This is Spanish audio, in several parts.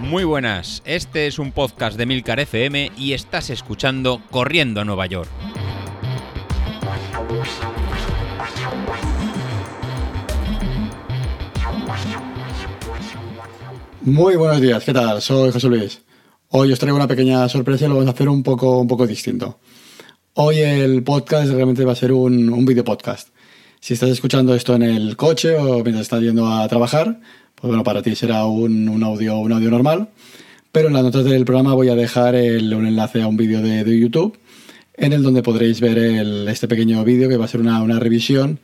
Muy buenas, este es un podcast de Milcar FM y estás escuchando Corriendo a Nueva York. Muy buenos días, ¿qué tal? Soy José Luis. Hoy os traigo una pequeña sorpresa y lo vamos a hacer un poco, un poco distinto. Hoy el podcast realmente va a ser un, un video podcast. Si estás escuchando esto en el coche o mientras estás yendo a trabajar, pues bueno, para ti será un, un audio, un audio normal. Pero en las notas del programa voy a dejar un enlace a un vídeo de, de, YouTube en el donde podréis ver este pequeño vídeo que va a ser una, una, revisión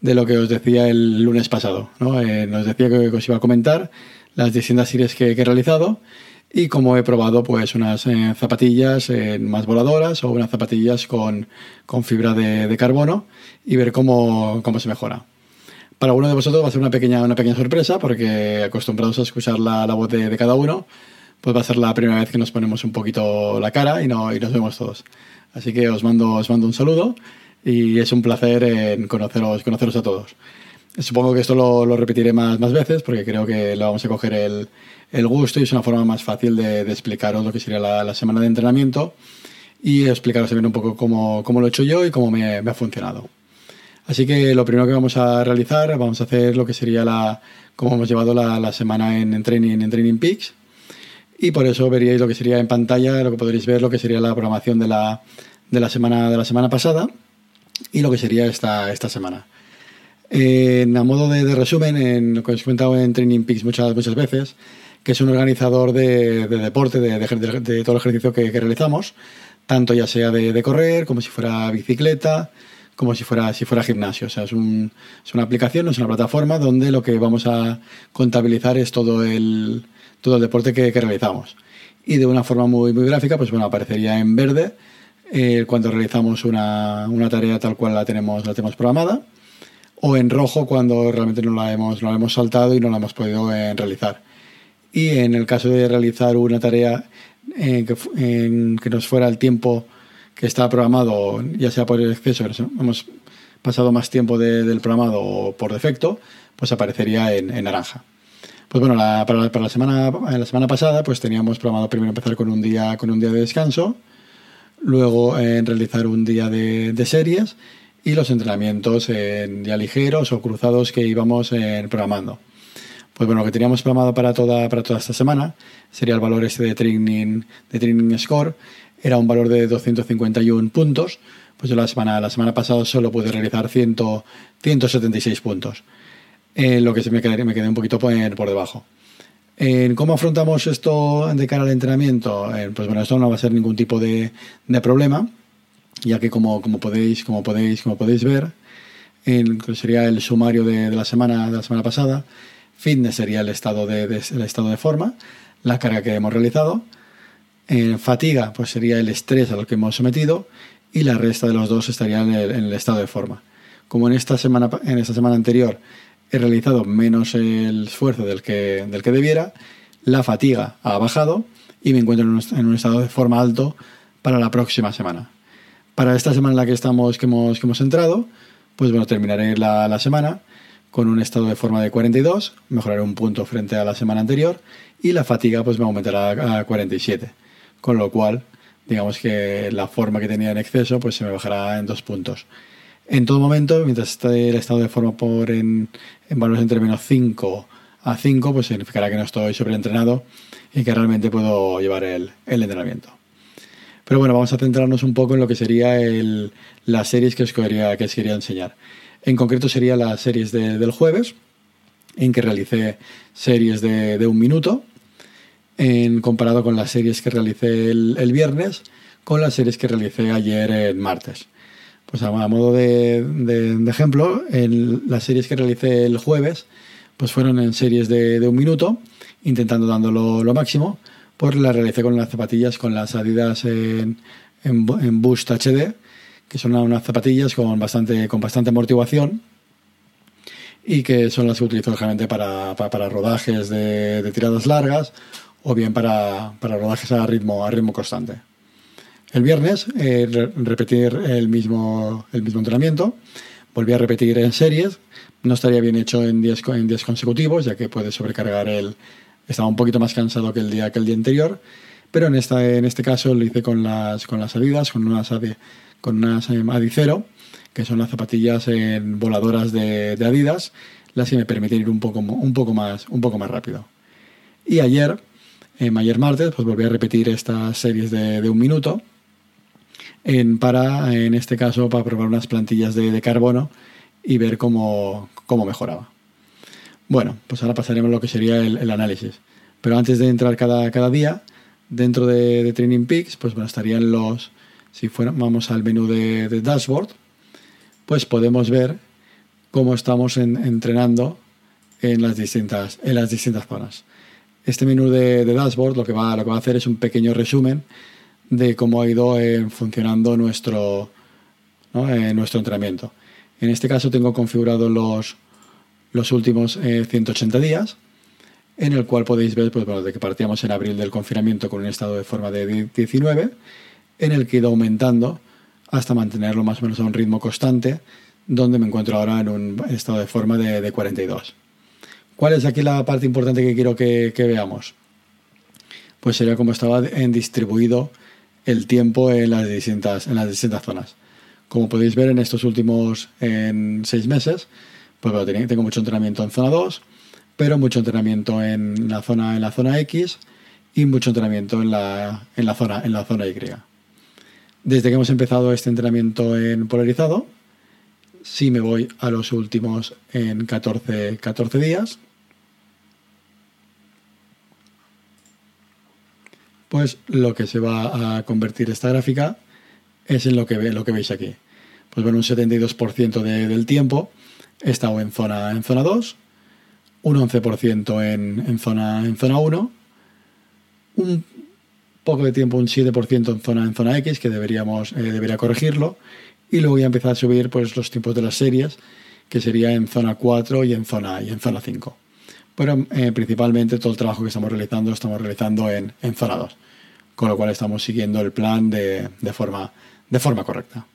de lo que os decía el lunes pasado. ¿no? Eh, decía que os iba a comentar las distintas series que he realizado y como he probado pues unas eh, zapatillas eh, más voladoras o unas zapatillas con, con fibra de, carbono y ver cómo, cómo se mejora. Para uno de vosotros va a ser una pequeña, una pequeña sorpresa porque acostumbrados a escuchar la, la voz de, de, cada uno, pues va a ser la primera vez que nos ponemos un poquito la cara y, no, y nos vemos todos. Así que os mando, os mando un saludo y es un placer en conoceros, conoceros a todos. Supongo que esto lo, lo, repetiré más, más veces porque creo que le vamos a coger el, el gusto y es una forma más fácil de, explicaros lo que sería la, la, semana de entrenamiento y explicaros también un poco cómo, cómo lo he hecho yo y cómo me, ha funcionado. Así que lo primero que vamos a realizar, vamos a hacer lo que sería la, cómo hemos llevado la, semana en, Training, en Training Peaks y por eso veríais lo que sería en pantalla, lo que podréis ver, lo que sería la programación de la, de la, semana, de la semana pasada y lo que sería esta, esta semana. A modo de, de resumen, en lo que os he comentado en Training Peaks muchas, muchas veces, que es un organizador de, de deporte, de, todo el ejercicio que, realizamos, tanto ya sea de, correr, como si fuera bicicleta, como si fuera, si fuera gimnasio. O sea, es, un, es una aplicación, es una plataforma donde lo que vamos a contabilizar es todo el, todo el deporte que, que realizamos. Y de una forma muy, muy gráfica, pues bueno, aparecería en verde eh, cuando realizamos una, una tarea tal cual la tenemos, la tenemos programada o en rojo cuando realmente no la hemos, no la hemos saltado y no la hemos podido eh, realizar. Y en el caso de realizar una tarea eh, que, que nos fuera el tiempo que está programado, ya sea por el exceso, hemos pasado más tiempo de, del programado o por defecto, pues aparecería en, naranja. Pues bueno, para, la, semana, la semana pasada pues teníamos programado primero empezar con un día, con un día de descanso, luego en eh, realizar un día de, de series y los entrenamientos en ya ligeros o cruzados que íbamos en, programando. Pues bueno, lo que teníamos programado para toda, para toda esta semana sería el valor este de training, de training score, era un valor de 251 puntos, pues yo la semana, la semana pasada solo pude realizar 100, 176 puntos, eh, lo que se me quedé, me quedé un poquito por, por debajo. ¿Cómo afrontamos esto de cara al entrenamiento? Eh, pues bueno, esto no va a ser ningún tipo de, de problema, ya que como, como, podéis, como, podéis, como podéis ver, sería el sumario de, la semana, de la semana pasada, fitness sería el estado de, de, el estado de forma, la carga que hemos realizado, en fatiga pues sería el estrés a lo que hemos sometido y la resta de los dos estarían en el, estado de forma. Como en esta semana, en esta semana anterior he realizado menos el esfuerzo del que, del que debiera, la fatiga ha bajado y me encuentro en un, estado de forma alto para la próxima semana para esta semana en la que estamos, que hemos, que hemos entrado, pues bueno, terminaré la, semana con un estado de forma de 42, mejoraré un punto frente a la semana anterior y la fatiga pues me aumentará a 47, con lo cual digamos que la forma que tenía en exceso pues se me bajará en dos puntos. En todo momento, mientras esté el estado de forma por en, en valores entre menos 5 a 5, pues significará que no estoy sobreentrenado y que realmente puedo llevar el, entrenamiento. Pero bueno, vamos a centrarnos un poco en lo que sería el, las series que os, quería, que os quería enseñar. En concreto sería las series de, del jueves, en que realicé series de, un minuto, en comparado con las series que realicé el, viernes, con las series que realicé ayer en martes. Pues a, modo de, ejemplo, las series que realicé el jueves, pues fueron en series de, de un minuto, intentando dándolo lo máximo, pues la realicé con las zapatillas, con las Adidas en, en, en Boost HD, que son unas zapatillas con bastante, con bastante amortiguación y que son las que utilizo generalmente para, para, rodajes de, tiradas largas o bien para, para, rodajes a ritmo, a ritmo constante. El viernes eh, re repetir el mismo, el mismo entrenamiento, volví a repetir en series, No estaría bien hecho en días, en días consecutivos, ya que puede sobrecargar el... Estaba un poquito más cansado que el día, que el día anterior, pero en, esta, en este caso lo hice con las, con las Adidas, con unas, con unas eh, Adicero, que son las zapatillas en voladoras de, Adidas, las que me permiten ir un poco, un poco, más, un poco más rápido. Y ayer, eh, ayer martes, pues volví a repetir estas series de, un minuto, en, para, en este caso, para probar unas plantillas de, carbono y ver cómo, cómo, mejoraba. Bueno, pues ahora pasaremos a lo que sería el, análisis. Pero antes de entrar cada, cada día, dentro de, Training Peaks, pues bueno, estarían los, si vamos al menú de, dashboard, pues podemos ver cómo estamos entrenando en las, distintas, en las distintas zonas. Este menú de, dashboard lo que, va, lo que va a hacer es un pequeño resumen de cómo ha ido eh, funcionando nuestro, eh, nuestro entrenamiento. En este caso tengo configurado los, los últimos 180 eh, días, en el cual podéis ver pues, de que partíamos en abril del confinamiento con un estado de forma de 19 en el que he ido aumentando hasta mantenerlo más o menos a un ritmo constante, donde me encuentro ahora en un estado de forma de, 42. ¿Cuál es aquí la parte importante que quiero que, veamos? Pues sería como estaba en distribuido el tiempo en las distintas, en las distintas zonas. Como podéis ver en estos últimos en seis meses, pues tengo mucho entrenamiento en zona 2, pero mucho entrenamiento en la zona, en la zona X y mucho entrenamiento en la, en la, zona, en la zona Y. Desde que hemos empezado este entrenamiento en polarizado, si me voy a los últimos en 14, 14 días, pues lo que se va a convertir esta gráfica es en lo que, ve, lo que veis aquí. Pues bueno, un 72% del tiempo he estado en zona, en zona 2, un 11% en, en, zona, en zona 1, un poco de tiempo, un 7% en zona, en zona X, que deberíamos, eh, debería corregirlo. Y luego voy a empezar a subir pues, los tiempos de las series, que sería en zona 4 y en zona, y en zona 5. Pero eh, principalmente todo el trabajo que estamos realizando lo estamos realizando en, en, zona 2, con lo cual estamos siguiendo el plan de, de, forma, de forma correcta.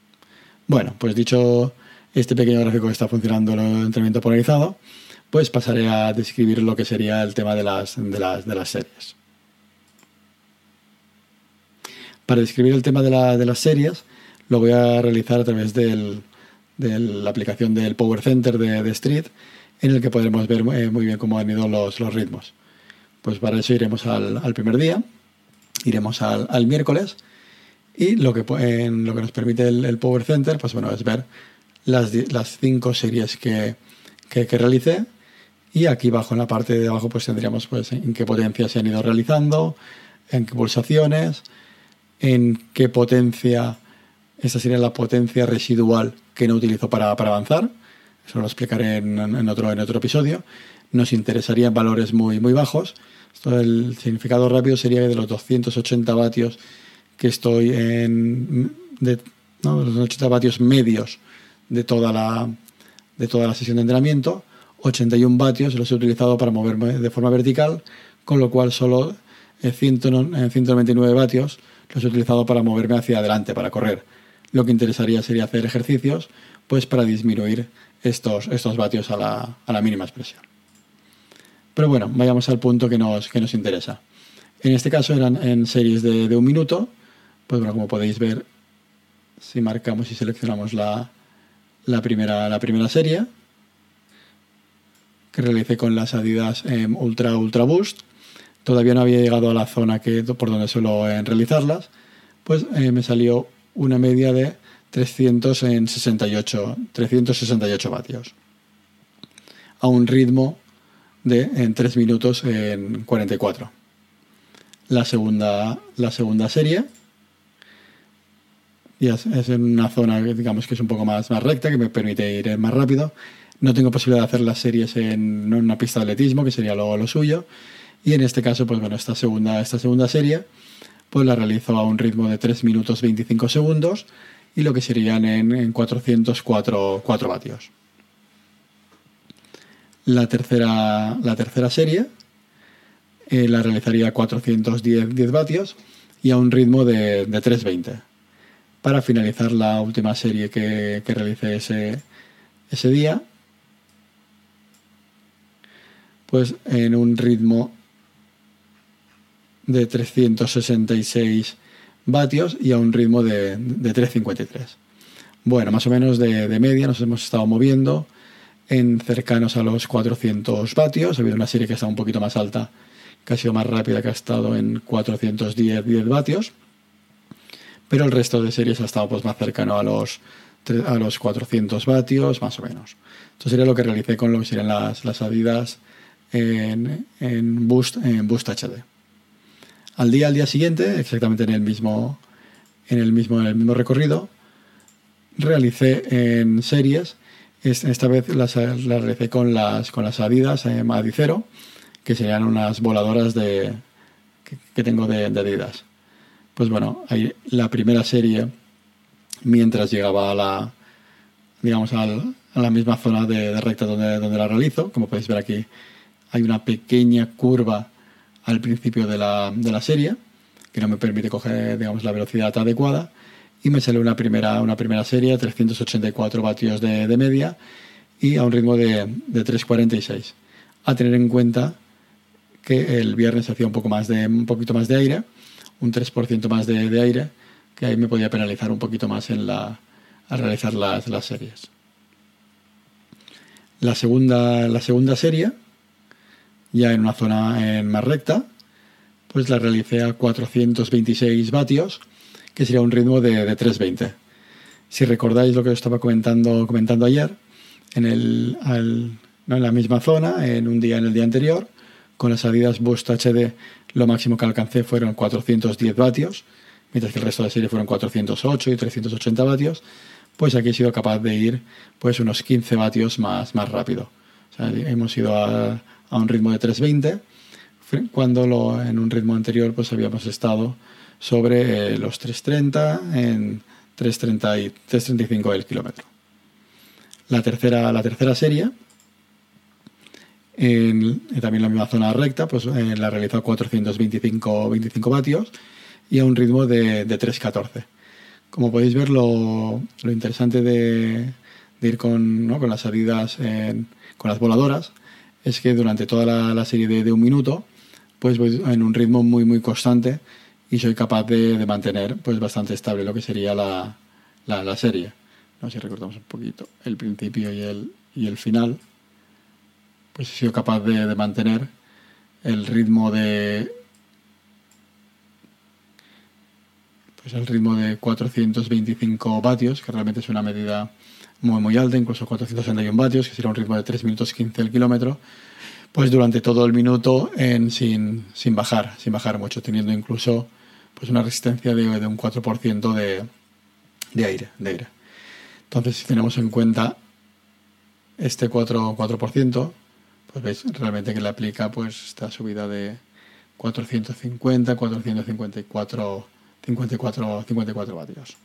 Bueno, pues dicho este pequeño gráfico que está funcionando el entrenamiento polarizado, pues pasaré a describir lo que sería el tema de las, de las, de las series. Para describir el tema de, las series, lo voy a realizar a través de la aplicación del Power Center de, Street, en el que podremos ver eh, muy bien cómo han ido los, ritmos. Pues para eso iremos al, primer día, iremos al, miércoles, y lo que, nos permite el, Power Center pues bueno, es ver las, cinco series que, que, realicé. Y aquí abajo, en la parte de abajo, pues tendríamos pues, en qué potencia se han ido realizando, en qué pulsaciones, en qué potencia, esa sería la potencia residual que no utilizo para, avanzar. Eso lo explicaré en, otro, en otro episodio. Nos interesarían valores muy, muy bajos. el significado rápido sería de los 280 vatios que estoy en. Los 80 vatios medios de toda la, de toda la sesión de entrenamiento. 81 vatios los he utilizado para moverme de forma vertical, con lo cual solo 199 vatios los he utilizado para moverme hacia adelante, para correr. Lo que interesaría sería hacer ejercicios pues para disminuir estos, estos vatios a la, mínima expresión. Pero bueno, vayamos al punto que nos, que nos interesa. En este caso eran en series de, un minuto. Pues bueno, como podéis ver, si marcamos y seleccionamos la, primera, la primera serie, que realicé con las Adidas em, Ultra Ultra Boost, todavía no había llegado a la zona que, por donde suelo eh, realizarlas, pues eh, me salió una media de 368, 368 vatios. A un ritmo de en 3 minutos en 44. La segunda, la segunda serie y es, en una zona digamos que es un poco más, más recta, que me permite ir más rápido. No tengo posibilidad de hacer las series en una pista de atletismo, que sería lo, lo suyo. Y en este caso, pues bueno, esta segunda, esta segunda serie, pues la realizo a un ritmo de 3 minutos 25 segundos y lo que serían en, 404 4 vatios. La tercera, la tercera serie eh, la realizaría a 410 10 vatios y a un ritmo de, de 320. Para finalizar la última serie que, que realicé ese, ese día, pues en un ritmo de 366 vatios y a un ritmo de, 353. Bueno, más o menos de, de, media nos hemos estado moviendo en cercanos a los 400 vatios. Ha habido una serie que está un poquito más alta, que ha sido más rápida, que ha estado en 410 10 vatios. Pero el resto de series ha estado pues, más cercano a los, a los 400 vatios, más o menos. Esto sería lo que realicé con lo que serían las, las Adidas en, en, Boost, en Boost HD. Al día, al día siguiente, exactamente en el mismo, en el mismo, en el mismo recorrido, realicé en series. Esta vez las, realicé con las, con las Adidas eh, Adicero, que serían unas voladoras de, que, tengo de, Adidas. Pues bueno, ahí la primera serie, mientras llegaba a la, digamos, a la misma zona de, recta donde, donde la realizo, como podéis ver aquí, hay una pequeña curva al principio de la, de la serie, que no me permite coger digamos, la velocidad adecuada, y me sale una primera, una primera serie, 384 vatios de, de media y a un ritmo de, de 3.46. A tener en cuenta que el viernes hacía un, poco más de, un poquito más de aire, un 3% más de, de, aire, que ahí me podía penalizar un poquito más en la, al realizar las, las series. La segunda, la segunda serie ya en una zona más recta, pues la realicé a 426 vatios, que sería un ritmo de, 320. Si recordáis lo que os estaba comentando, comentando ayer, en, el, en la misma zona, en un día en el día anterior, con las salidas Boost HD, lo máximo que alcancé fueron 410 vatios, mientras que el resto de la serie fueron 408 y 380 vatios, pues aquí he sido capaz de ir pues unos 15 vatios más rápido. hemos ido a, a un ritmo de 320, cuando lo, en un ritmo anterior pues habíamos estado sobre eh, los 330 en 330 y 335 el kilómetro. La tercera, la tercera serie, en, también la misma zona recta, pues eh, la realizó a 425 25 vatios y a un ritmo de, de 314. Como podéis ver, lo, interesante de, de ir con, ¿no? con las salidas con las voladoras es que durante toda la, serie de, un minuto, pues voy en un ritmo muy, muy constante y soy capaz de, mantener pues bastante estable lo que sería la, la, serie. No si recordamos un poquito el principio y el, y el final. Pues he sido capaz de, mantener el ritmo de pues el ritmo de 425 vatios, que realmente es una medida muy, muy alta, incluso 461 vatios, que sería un ritmo de 3 minutos 15 el kilómetro, pues durante todo el minuto en, sin, sin bajar, sin bajar mucho, teniendo incluso pues una resistencia de, un 4% de, de, aire, de aire. Entonces, si tenemos en cuenta este 4%, 4% pues veis realmente que le aplica pues esta subida de 450, 454, 54, 54 vatios.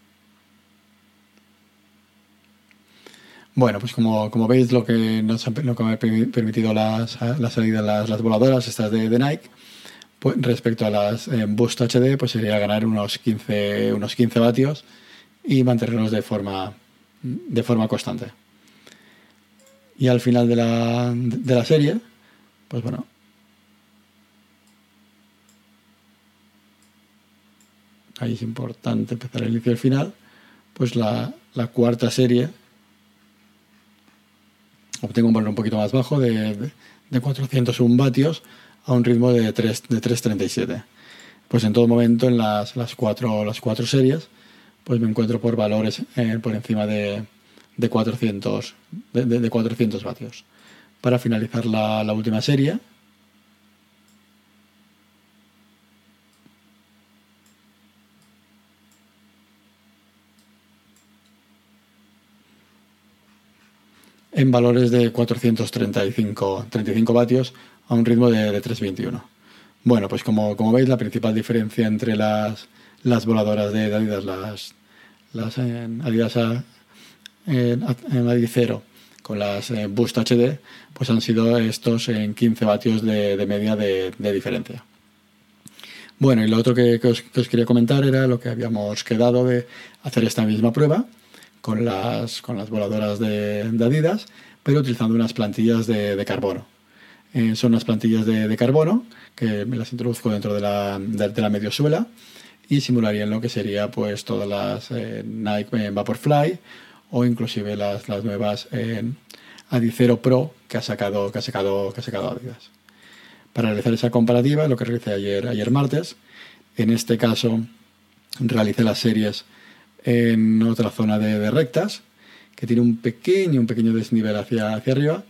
Bueno, pues como, veis, lo que nos lo que me ha permitido las, la salida las, las, voladoras, estas de, Nike, pues respecto a las eh, Boost HD, pues sería ganar unos 15, unos 15 vatios y mantenerlos de forma, de forma constante. Y al final de la, de la serie, pues bueno, ahí es importante empezar el inicio y el final, pues la, la cuarta serie obtengo un valor un poquito más bajo de, de 401 vatios a un ritmo de, 3, de 337. Pues en todo momento en las, las, cuatro, las cuatro series pues me encuentro por valores eh, por encima de, de 400, de, de, 400 vatios. Para finalizar la, la última serie, en valores de 435 35 vatios a un ritmo de, 321. Bueno, pues como, como, veis, la principal diferencia entre las, las voladoras de Adidas, las, las Adidas en, en con las eh, Boost HD, pues han sido estos en 15 vatios de, media de, diferencia. Bueno, y lo otro que, os, quería comentar era lo que habíamos quedado de hacer esta misma prueba con las, con las voladoras de, Adidas, pero utilizando unas plantillas de, carbono. Eh, son unas plantillas de, carbono que me las introduzco dentro de la, de, la mediosuela y simularían lo que sería pues todas las eh, Nike Vaporfly o inclusive las, las nuevas Adicero Pro que ha sacado que ha sacado que ha sacado Adidas. Para realizar esa comparativa, lo que realicé ayer, ayer martes, en este caso realicé las series en otra zona de, rectas, que tiene un pequeño, un pequeño desnivel hacia, hacia arriba,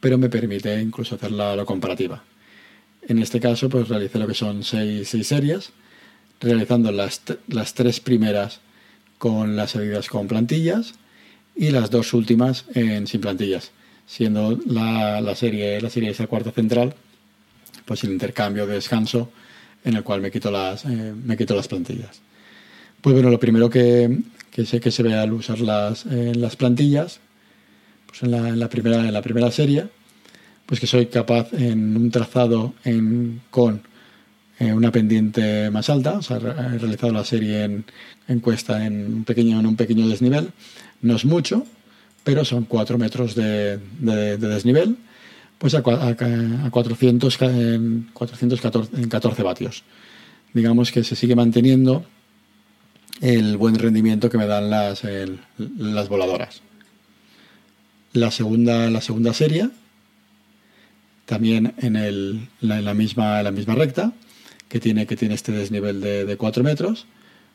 pero me permite incluso hacer la, comparativa. En este caso, pues realicé lo que son seis, series, realizando las, las, tres primeras con las salidas con plantillas y las dos últimas en, sin plantillas, siendo la, la serie la serie esa cuarta central, pues el intercambio de descanso en el cual me quito las, eh, me quito las plantillas. Pues bueno, lo primero que, sé que se ve al usar las, las plantillas, pues en la, primera, serie, pues que soy capaz en un trazado con eh, una pendiente más alta, he realizado la serie en, cuesta en un, pequeño, desnivel, no es mucho, pero son 4 metros de, de, desnivel, pues a, a, a 400, 414 vatios. Digamos que se sigue manteniendo el buen rendimiento que me dan las, las voladoras. La segunda, la segunda serie, también en, el, la, misma, la misma recta, que tiene, que tiene este desnivel de, de 4 metros,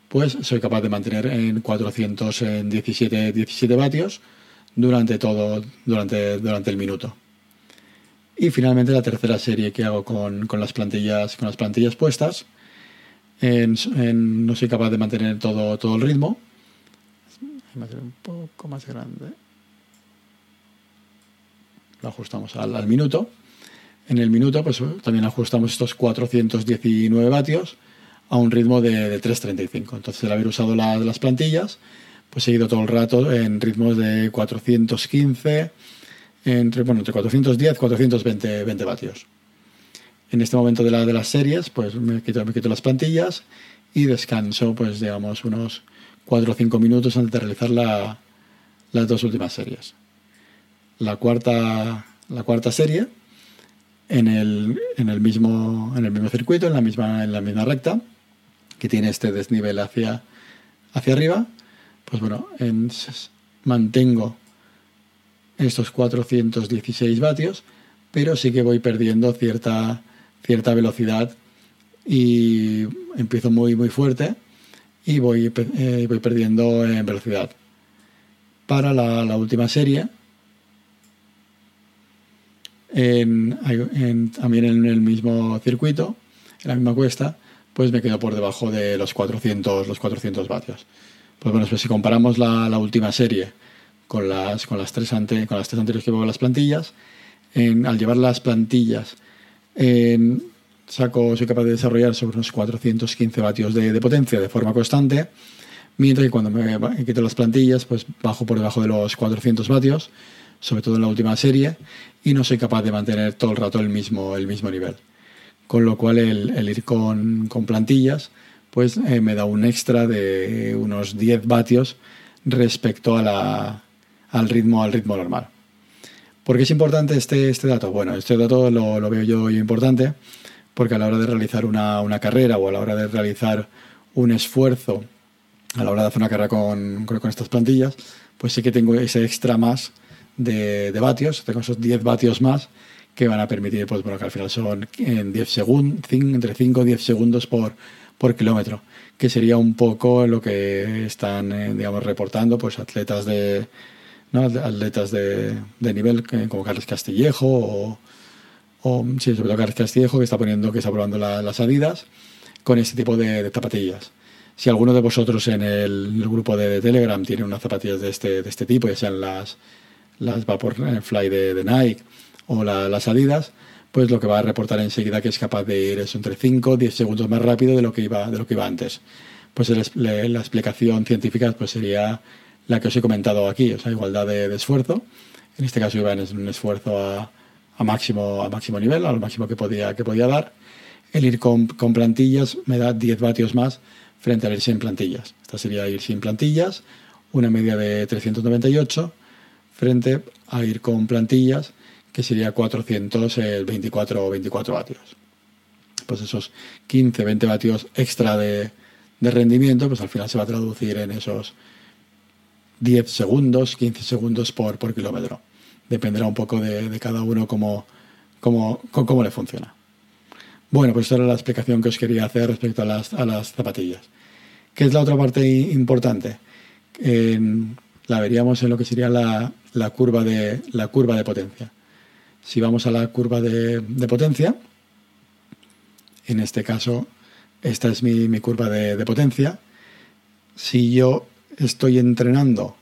pues soy capaz de mantener en 417 17 vatios durante todo, durante, durante el minuto. Y finalmente la tercera serie que hago con, con las plantillas, con las plantillas puestas, no soy capaz de mantener todo, todo el ritmo. un poco más grande. Lo ajustamos al, minuto. En el minuto, pues también ajustamos estos 419 vatios a un ritmo de, 3.35. Entonces, al haber usado las plantillas, pues he ido todo el rato en ritmos de 415, entre, bueno, entre 410 y 420 20 vatios en este momento de, la, de las series, pues me quito, me quito las plantillas y descanso, pues digamos, unos 4 o 5 minutos antes de realizar la, las dos últimas series. La cuarta, la cuarta serie, en el, mismo, circuito, en la misma, recta, que tiene este desnivel hacia, arriba, pues bueno, en, mantengo estos 416 vatios, pero sí que voy perdiendo cierta cierta velocidad y empiezo muy muy fuerte y voy, eh, voy perdiendo en velocidad. Para la, última serie, también en el mismo circuito, en la misma cuesta, pues me quedo por debajo de los 400, los 400 vatios. Pues bueno, pues si comparamos la, última serie con las, con las, tres ante, con las tres anteriores que en las plantillas, al llevar las plantillas saco, soy capaz de desarrollar sobre unos 415 vatios de, potencia de forma constante, mientras que cuando me quito las plantillas, pues bajo por debajo de los 400 vatios, sobre todo en la última serie, y no soy capaz de mantener todo el rato el mismo, el mismo nivel. Con lo cual el, ir con, plantillas, pues eh, me da un extra de unos 10 vatios respecto al, ritmo, al ritmo normal. ¿Por qué es importante este, este dato? Bueno, este dato lo, veo yo, importante porque a la hora de realizar una, carrera o a la hora de realizar un esfuerzo, a la hora de hacer una carrera con, con, estas plantillas, pues sí que tengo ese extra más de, vatios, tengo esos 10 vatios más que van a permitir, pues bueno, que al final son en 10 segundos, entre 5 y 10 segundos por, por kilómetro, que sería un poco lo que están, eh, digamos, reportando pues atletas de, atletas de, nivel como Carlos Castillejo o, sí, sobre todo Carlos Castillejo que está poniendo, que está probando las Adidas con este tipo de, zapatillas. Si alguno de vosotros en el, grupo de, Telegram tiene unas zapatillas de este, de este tipo, ya sean las, las Vaporfly de, de Nike o las Adidas, pues lo que va a reportar enseguida que es capaz de ir es entre 5 o 10 segundos más rápido de lo que iba, de lo que iba antes. Pues la explicación científica pues sería la que os he comentado aquí, o sea, igualdad de, esfuerzo. En este caso iba en un esfuerzo a, a, máximo, a máximo nivel, al máximo que podía, dar. El ir con, plantillas me da 10 vatios más frente al ir sin plantillas. Esta sería ir sin plantillas, una media de 398, frente a ir con plantillas, que sería 424 24 vatios. Pues esos 15, 20 vatios extra de rendimiento, pues al final se va a traducir en esos 10 segundos, 15 segundos por, por kilómetro. Dependerá un poco de, cada uno cómo, cómo, cómo, le funciona. Bueno, pues esta era la explicación que os quería hacer respecto a las, a las zapatillas. ¿Qué es la otra parte importante? la veríamos en lo que sería la, la, curva de, la curva de potencia. Si vamos a la curva de, de potencia, en este caso, esta es mi, mi curva de, de potencia. Si yo estoy entrenando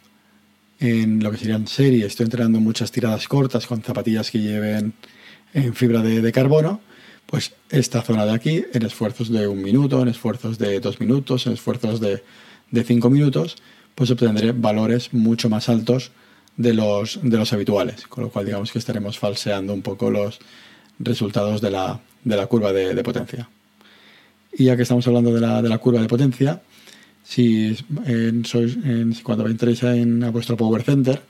en lo que serían series, estoy entrenando muchas tiradas cortas con zapatillas que lleven en fibra de, carbono, pues esta zona de aquí, en esfuerzos de un minuto, en esfuerzos de dos minutos, en esfuerzos de, de cinco minutos, pues obtendré valores mucho más altos de los, de los habituales, con lo cual digamos que estaremos falseando un poco los resultados de la, de la curva de, de, potencia. Y ya que estamos hablando de la, de la curva de potencia, si sois, en, cuando entréis en, a vuestro Power Center,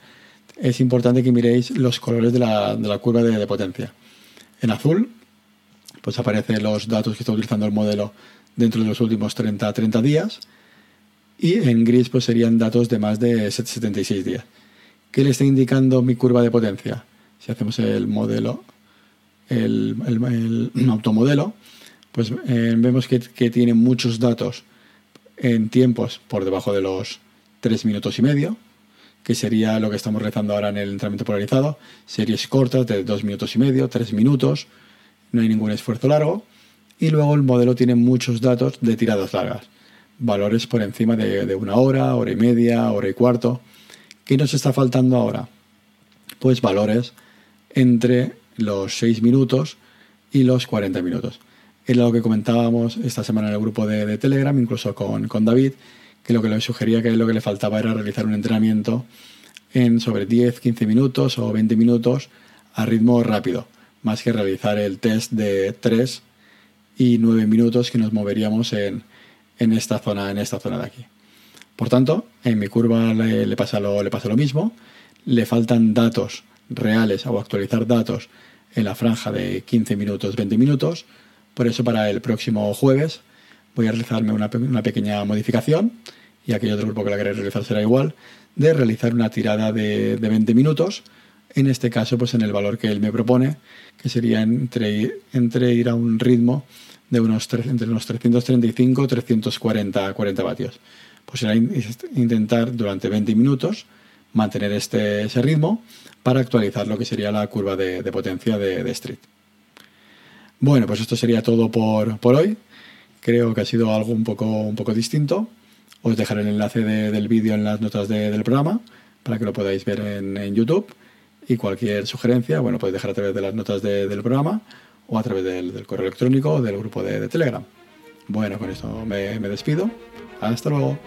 es importante que miréis los colores de la, de la curva de, de, potencia. En azul, pues aparecen los datos que está utilizando el modelo dentro de los últimos 30, 30 días. Y en gris, pues serían datos de más de 76 días. ¿Qué le está indicando mi curva de potencia? Si hacemos el modelo, el, el, el automodelo, pues eh, vemos que, que tiene muchos datos en tiempos por debajo de los 3 minutos y medio, que sería lo que estamos rezando ahora en el entrenamiento polarizado, series cortas de 2 minutos y medio, 3 minutos, no hay ningún esfuerzo largo, y luego el modelo tiene muchos datos de tiradas largas, valores por encima de, una hora, hora y media, hora y cuarto. ¿Qué nos está faltando ahora? Pues valores entre los 6 minutos y los 40 minutos. Es lo que comentábamos esta semana en el grupo de, Telegram, incluso con, con, David, que lo que le sugería que lo que le faltaba era realizar un entrenamiento en sobre 10, 15 minutos o 20 minutos a ritmo rápido, más que realizar el test de 3 y 9 minutos que nos moveríamos en, en, esta, zona, en esta zona de aquí. Por tanto, en mi curva le, pasa lo, le pasa lo mismo, le faltan datos reales o actualizar datos en la franja de 15 minutos, 20 minutos, por eso para el próximo jueves voy a realizarme una, pequeña modificación y aquel otro grupo que la queréis realizar será igual, de realizar una tirada de, de, 20 minutos, en este caso pues en el valor que él me propone, que sería entre, entre ir a un ritmo de unos, entre unos 335 340 40 vatios. Pues será intentar durante 20 minutos mantener este, ese ritmo para actualizar lo que sería la curva de, de potencia de, de Street. Bueno, pues esto sería todo por, por, hoy. Creo que ha sido algo un poco, un poco distinto. Os dejaré el enlace de, del vídeo en las notas de, del programa para que lo podáis ver en, YouTube. Y cualquier sugerencia, bueno, podéis dejar a través de las notas del programa o a través del, correo electrónico o del grupo de, Telegram. Bueno, con esto me despido. Hasta luego.